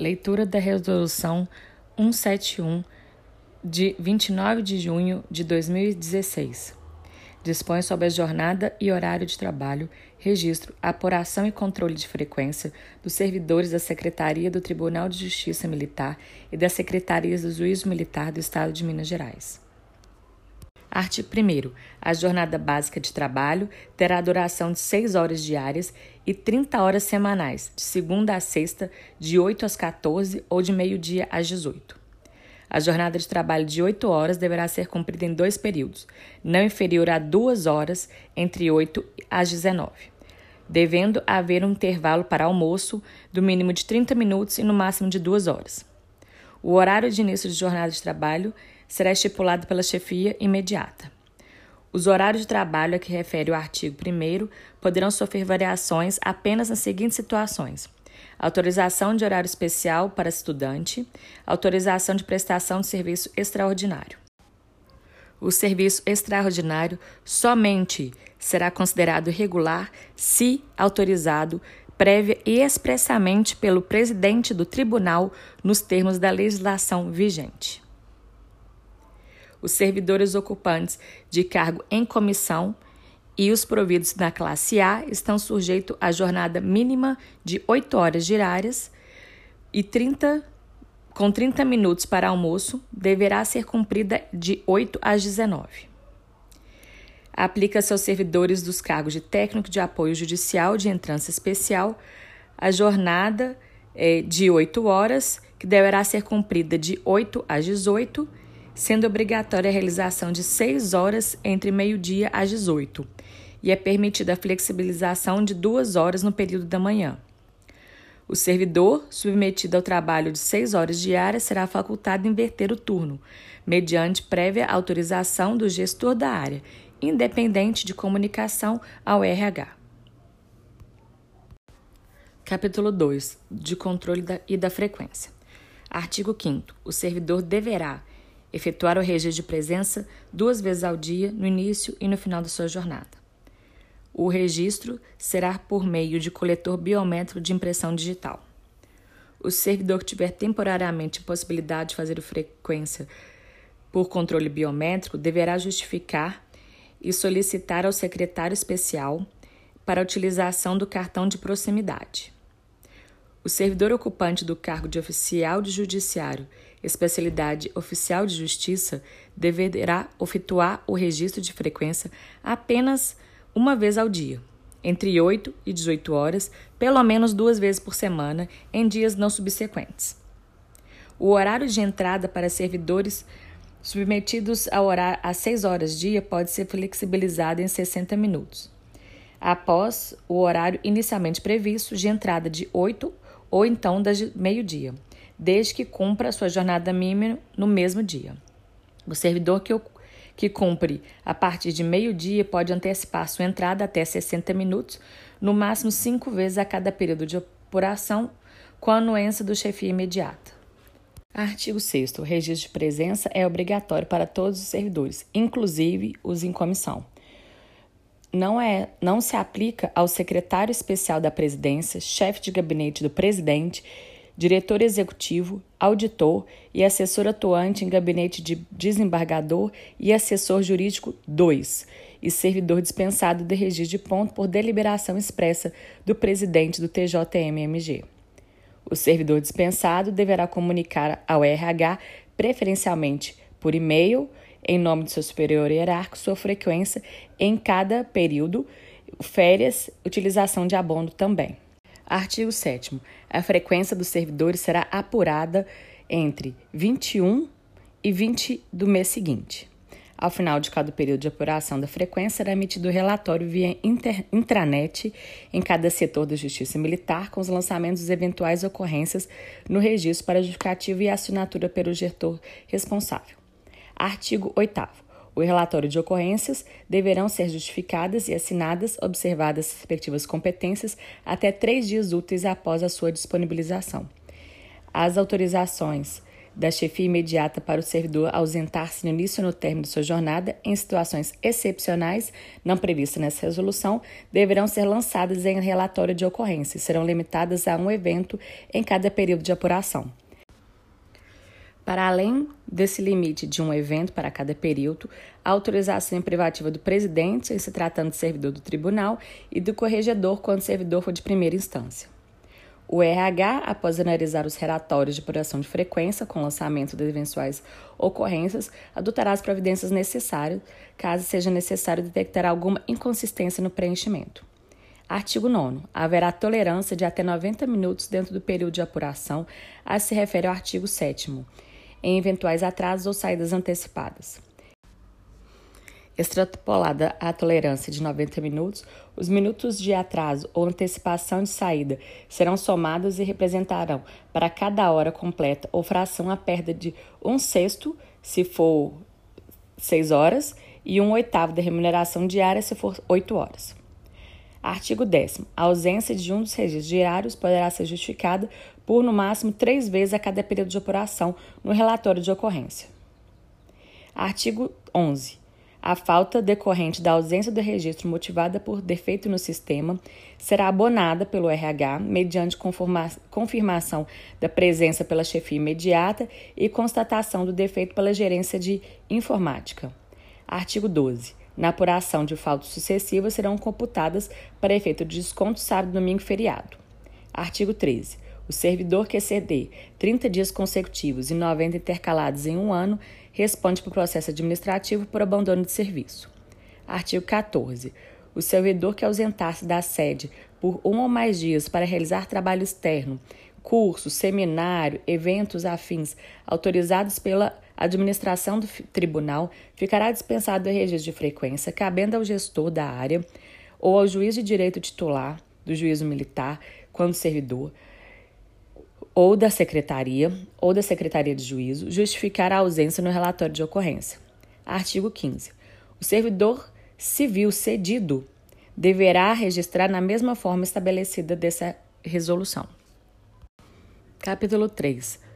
Leitura da Resolução 171 de 29 de junho de 2016. Dispõe sobre a jornada e horário de trabalho, registro, apuração e controle de frequência dos servidores da Secretaria do Tribunal de Justiça Militar e das Secretarias do Juízo Militar do Estado de Minas Gerais. Artigo 1. A jornada básica de trabalho terá duração de 6 horas diárias e 30 horas semanais, de segunda a sexta, de 8 às 14 ou de meio-dia às 18. A jornada de trabalho de 8 horas deverá ser cumprida em dois períodos, não inferior a 2 horas entre 8 às 19, devendo haver um intervalo para almoço do mínimo de 30 minutos e no máximo de 2 horas. O horário de início de jornada de trabalho será estipulado pela chefia imediata. Os horários de trabalho a que refere o artigo 1 poderão sofrer variações apenas nas seguintes situações: autorização de horário especial para estudante, autorização de prestação de serviço extraordinário. O serviço extraordinário somente será considerado regular se autorizado prévia e expressamente pelo presidente do tribunal nos termos da legislação vigente. Os servidores ocupantes de cargo em comissão e os providos na classe A estão sujeitos à jornada mínima de 8 horas diárias e 30 com 30 minutos para almoço, deverá ser cumprida de 8 às 19 aplica-se aos servidores dos cargos de técnico de apoio judicial de entrança especial a jornada é, de 8 horas, que deverá ser cumprida de 8 às 18, sendo obrigatória a realização de 6 horas entre meio-dia às 18, e é permitida a flexibilização de 2 horas no período da manhã. O servidor, submetido ao trabalho de 6 horas diárias, será facultado inverter o turno, mediante prévia autorização do gestor da área independente de comunicação ao RH. Capítulo 2 de controle da, e da frequência. Artigo 5 O servidor deverá efetuar o registro de presença duas vezes ao dia, no início e no final da sua jornada. O registro será por meio de coletor biométrico de impressão digital. O servidor que tiver temporariamente possibilidade de fazer frequência por controle biométrico deverá justificar e solicitar ao secretário especial para a utilização do cartão de proximidade. O servidor ocupante do cargo de oficial de judiciário, especialidade oficial de justiça, deverá efetuar o registro de frequência apenas uma vez ao dia, entre 8 e 18 horas, pelo menos duas vezes por semana, em dias não subsequentes. O horário de entrada para servidores submetidos a orar às 6 horas dia pode ser flexibilizado em 60 minutos. Após o horário inicialmente previsto de entrada de 8 ou então das meio-dia, desde que cumpra sua jornada mínima no mesmo dia. O servidor que, que cumpre a partir de meio-dia pode antecipar sua entrada até 60 minutos, no máximo cinco vezes a cada período de apuração, com a anuência do chefia imediata. Artigo 6 O registro de presença é obrigatório para todos os servidores, inclusive os em comissão. Não, é, não se aplica ao secretário especial da presidência, chefe de gabinete do presidente, diretor executivo, auditor e assessor atuante em gabinete de desembargador e assessor jurídico 2, e servidor dispensado de registro de ponto por deliberação expressa do presidente do TJMMG. O servidor dispensado deverá comunicar ao RH, preferencialmente por e-mail, em nome do seu superior hierárquico, sua frequência em cada período, férias, utilização de abono também. Artigo 7. A frequência dos servidores será apurada entre 21 e 20 do mês seguinte. Ao final de cada período de apuração da frequência, será emitido o relatório via inter, intranet em cada setor da Justiça Militar, com os lançamentos das eventuais ocorrências no registro para justificativa e assinatura pelo gestor responsável. Artigo 8. O relatório de ocorrências deverão ser justificadas e assinadas, observadas as respectivas competências, até três dias úteis após a sua disponibilização. As autorizações da chefia imediata para o servidor ausentar-se no início ou no término de sua jornada em situações excepcionais não previstas nessa resolução deverão ser lançadas em relatório de ocorrência e serão limitadas a um evento em cada período de apuração. Para além desse limite de um evento para cada período, a autorização privativa do presidente, em se tratando de servidor do tribunal, e do corregedor, quando servidor for de primeira instância. O RH, após analisar os relatórios de apuração de frequência com lançamento de eventuais ocorrências, adotará as providências necessárias, caso seja necessário detectar alguma inconsistência no preenchimento. Artigo 9. Haverá tolerância de até 90 minutos dentro do período de apuração, a se refere ao artigo 7 em eventuais atrasos ou saídas antecipadas. Extrapolada a tolerância de 90 minutos, os minutos de atraso ou antecipação de saída serão somados e representarão para cada hora completa ou fração a perda de um sexto, se for 6 horas, e um oitavo da remuneração diária, se for 8 horas. Artigo 10. A ausência de um dos registros diários poderá ser justificada por, no máximo, três vezes a cada período de apuração no relatório de ocorrência. Artigo 11. A falta decorrente da ausência do registro motivada por defeito no sistema será abonada pelo RH mediante confirmação da presença pela chefia imediata e constatação do defeito pela gerência de informática. Artigo 12. Na apuração de faltas sucessivas serão computadas para efeito de desconto sábado, domingo e feriado. Artigo 13. O servidor que exceder 30 dias consecutivos e 90 intercalados em um ano responde por processo administrativo por abandono de serviço. Artigo 14. O servidor que ausentar-se da sede por um ou mais dias para realizar trabalho externo, curso, seminário, eventos afins autorizados pela administração do tribunal ficará dispensado do registro de frequência, cabendo ao gestor da área ou ao juiz de direito titular do juízo militar, quando servidor, ou da secretaria ou da secretaria de juízo, justificar a ausência no relatório de ocorrência. Artigo 15. O servidor civil cedido deverá registrar na mesma forma estabelecida dessa resolução. Capítulo 3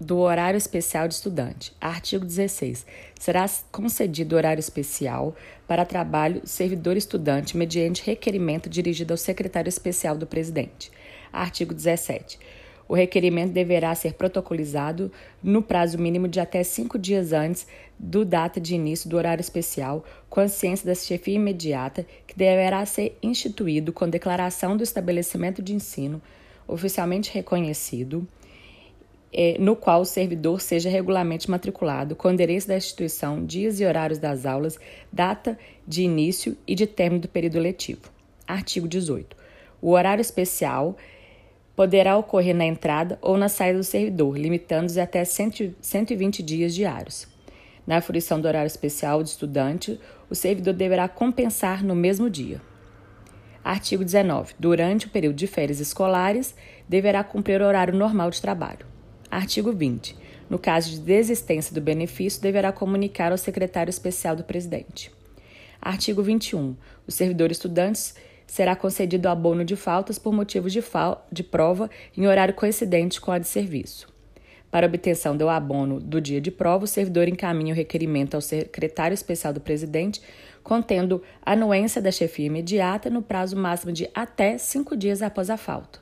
do horário especial de estudante. Artigo 16. Será concedido horário especial para trabalho servidor-estudante mediante requerimento dirigido ao secretário especial do presidente. Artigo 17. O requerimento deverá ser protocolizado no prazo mínimo de até cinco dias antes do data de início do horário especial, com a ciência da chefia imediata, que deverá ser instituído com declaração do estabelecimento de ensino oficialmente reconhecido é, no qual o servidor seja regularmente matriculado, com endereço da instituição, dias e horários das aulas, data de início e de término do período letivo. Artigo 18. O horário especial poderá ocorrer na entrada ou na saída do servidor, limitando-se até 120 dias diários. Na fruição do horário especial de estudante, o servidor deverá compensar no mesmo dia. Artigo 19. Durante o período de férias escolares, deverá cumprir o horário normal de trabalho. Artigo 20. No caso de desistência do benefício, deverá comunicar ao secretário especial do presidente. Artigo 21. O servidor estudante será concedido abono de faltas por motivos de, de prova em horário coincidente com a de serviço. Para obtenção do abono do dia de prova, o servidor encaminha o requerimento ao secretário especial do presidente, contendo anuência da chefia imediata no prazo máximo de até cinco dias após a falta.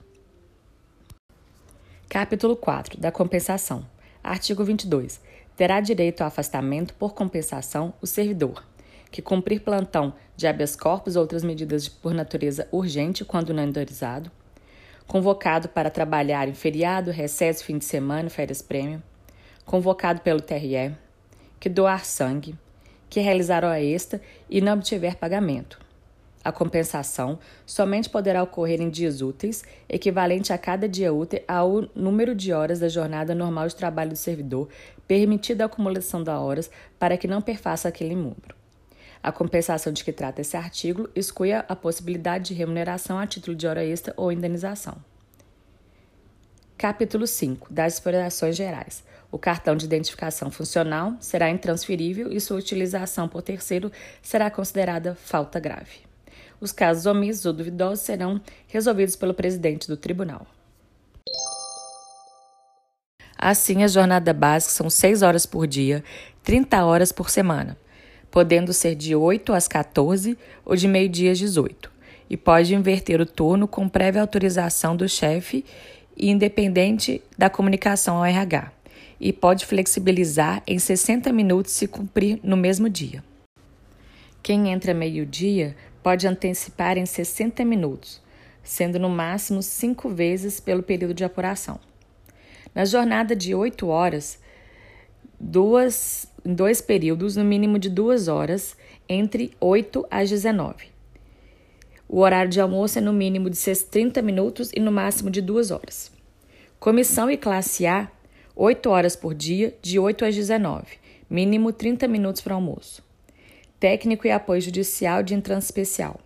Capítulo 4 da compensação. Artigo 22. Terá direito ao afastamento por compensação o servidor que cumprir plantão de habeas corpus ou outras medidas por natureza urgente quando não autorizado, convocado para trabalhar em feriado, recesso, fim de semana, férias prêmio, convocado pelo TRE, que doar sangue, que realizar hora extra e não obtiver pagamento, a compensação somente poderá ocorrer em dias úteis, equivalente a cada dia útil ao número de horas da jornada normal de trabalho do servidor, permitida a acumulação de horas para que não perfaça aquele número. A compensação de que trata esse artigo exclui a possibilidade de remuneração a título de hora extra ou indenização. Capítulo 5 das explorações gerais. O cartão de identificação funcional será intransferível e sua utilização por terceiro será considerada falta grave. Os casos omissos ou duvidosos serão resolvidos pelo presidente do tribunal. Assim, a jornada básica são 6 horas por dia, 30 horas por semana, podendo ser de 8 às 14 ou de meio-dia às 18, e pode inverter o turno com prévia autorização do chefe e independente da comunicação ao RH, e pode flexibilizar em 60 minutos se cumprir no mesmo dia. Quem entra meio-dia pode antecipar em 60 minutos, sendo no máximo cinco vezes pelo período de apuração. Na jornada de 8 horas, duas, em dois períodos, no mínimo de duas horas, entre 8 às 19. O horário de almoço é no mínimo de 30 minutos e no máximo de duas horas. Comissão e classe A, 8 horas por dia, de 8 às 19, mínimo 30 minutos para almoço. Técnico e apoio judicial de entrância especial,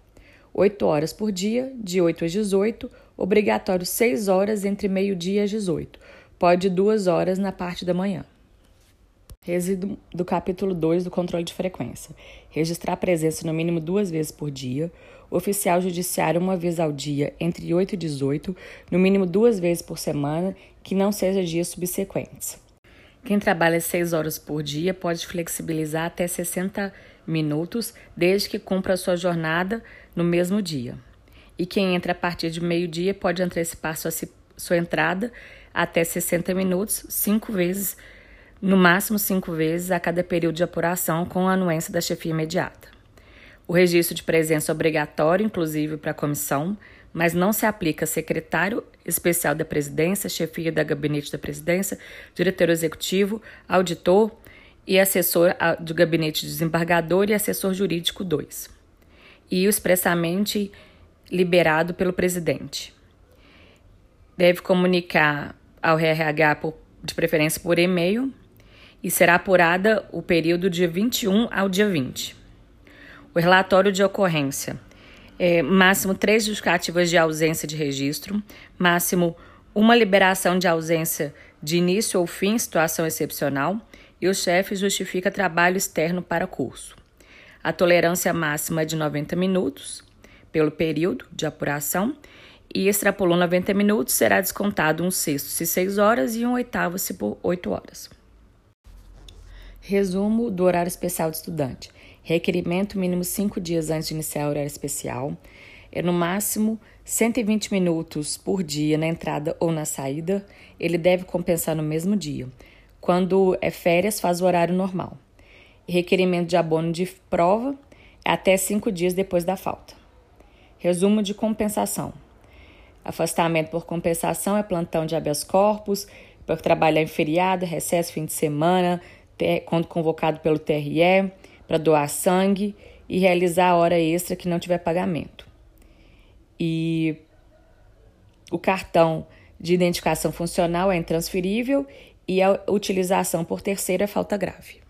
8 horas por dia, de 8 às 18, obrigatório 6 horas entre meio-dia e 18, pode duas horas na parte da manhã. Resíduo do capítulo 2 do controle de frequência. Registrar presença no mínimo duas vezes por dia. Oficial judiciário uma vez ao dia, entre 8 e 18, no mínimo duas vezes por semana, que não seja dias subsequentes. Quem trabalha seis horas por dia pode flexibilizar até 60 minutos, desde que cumpra a sua jornada no mesmo dia. E quem entra a partir de meio-dia pode antecipar sua, sua entrada até 60 minutos, cinco vezes, no máximo cinco vezes a cada período de apuração com a anuência da chefia imediata. O registro de presença é obrigatório, inclusive para a comissão, mas não se aplica a secretário especial da presidência, chefia da gabinete da presidência, diretor executivo, auditor e assessor do gabinete desembargador e assessor jurídico 2. E expressamente liberado pelo presidente. Deve comunicar ao RH por, de preferência por e-mail e será apurada o período dia 21 ao dia 20. O relatório de ocorrência é máximo três justificativas de ausência de registro, máximo uma liberação de ausência de início ou fim situação excepcional e o chefe justifica trabalho externo para curso. A tolerância máxima é de 90 minutos pelo período de apuração e extrapolou 90 minutos, será descontado um sexto se 6 horas e um oitavo se por 8 horas. Resumo do horário especial de estudante. Requerimento mínimo 5 dias antes de iniciar o horário especial. É no máximo 120 minutos por dia na entrada ou na saída. Ele deve compensar no mesmo dia. Quando é férias, faz o horário normal. Requerimento de abono de prova é até 5 dias depois da falta. Resumo de compensação. Afastamento por compensação é plantão de habeas corpus, para trabalhar em feriado, recesso, fim de semana, quando convocado pelo TRE, para doar sangue e realizar a hora extra que não tiver pagamento. E o cartão de identificação funcional é intransferível e a utilização por terceiro é falta grave.